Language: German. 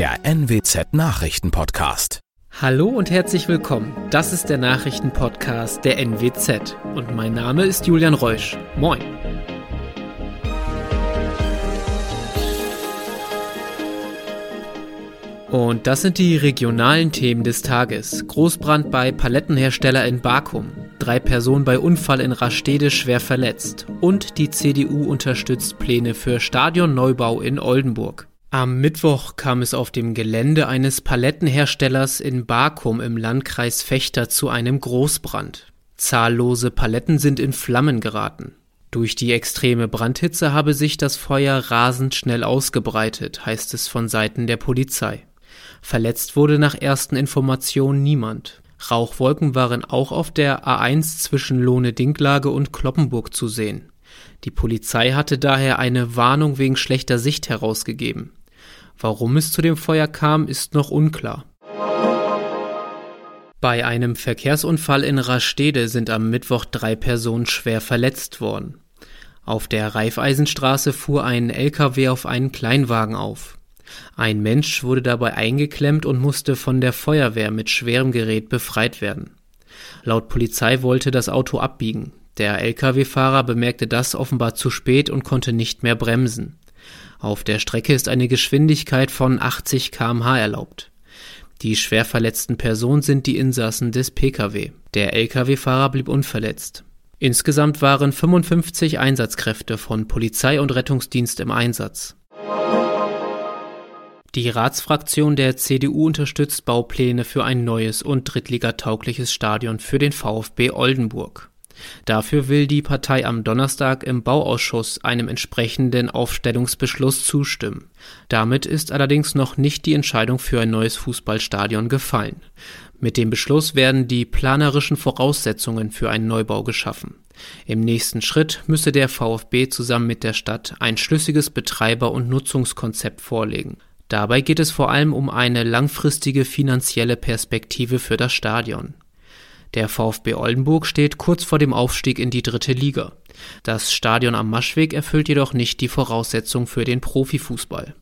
der NWZ Nachrichtenpodcast. Hallo und herzlich willkommen. Das ist der Nachrichtenpodcast der NWZ und mein Name ist Julian Reusch. Moin. Und das sind die regionalen Themen des Tages. Großbrand bei Palettenhersteller in Bakum. Drei Personen bei Unfall in Rastede schwer verletzt. Und die CDU unterstützt Pläne für Stadionneubau in Oldenburg. Am Mittwoch kam es auf dem Gelände eines Palettenherstellers in Bakum im Landkreis Fechter zu einem Großbrand. Zahllose Paletten sind in Flammen geraten. Durch die extreme Brandhitze habe sich das Feuer rasend schnell ausgebreitet, heißt es von Seiten der Polizei. Verletzt wurde nach ersten Informationen niemand. Rauchwolken waren auch auf der A1 zwischen Lohne-Dinklage und Kloppenburg zu sehen. Die Polizei hatte daher eine Warnung wegen schlechter Sicht herausgegeben. Warum es zu dem Feuer kam, ist noch unklar. Bei einem Verkehrsunfall in Rastede sind am Mittwoch drei Personen schwer verletzt worden. Auf der Reifeisenstraße fuhr ein LKW auf einen Kleinwagen auf. Ein Mensch wurde dabei eingeklemmt und musste von der Feuerwehr mit schwerem Gerät befreit werden. Laut Polizei wollte das Auto abbiegen. Der Lkw-Fahrer bemerkte das offenbar zu spät und konnte nicht mehr bremsen. Auf der Strecke ist eine Geschwindigkeit von 80 km/h erlaubt. Die schwer verletzten Personen sind die Insassen des Pkw. Der Lkw-Fahrer blieb unverletzt. Insgesamt waren 55 Einsatzkräfte von Polizei und Rettungsdienst im Einsatz. Die Ratsfraktion der CDU unterstützt Baupläne für ein neues und drittligataugliches Stadion für den VfB Oldenburg. Dafür will die Partei am Donnerstag im Bauausschuss einem entsprechenden Aufstellungsbeschluss zustimmen. Damit ist allerdings noch nicht die Entscheidung für ein neues Fußballstadion gefallen. Mit dem Beschluss werden die planerischen Voraussetzungen für einen Neubau geschaffen. Im nächsten Schritt müsse der VfB zusammen mit der Stadt ein schlüssiges Betreiber- und Nutzungskonzept vorlegen. Dabei geht es vor allem um eine langfristige finanzielle Perspektive für das Stadion. Der VfB Oldenburg steht kurz vor dem Aufstieg in die dritte Liga. Das Stadion am Maschweg erfüllt jedoch nicht die Voraussetzung für den Profifußball.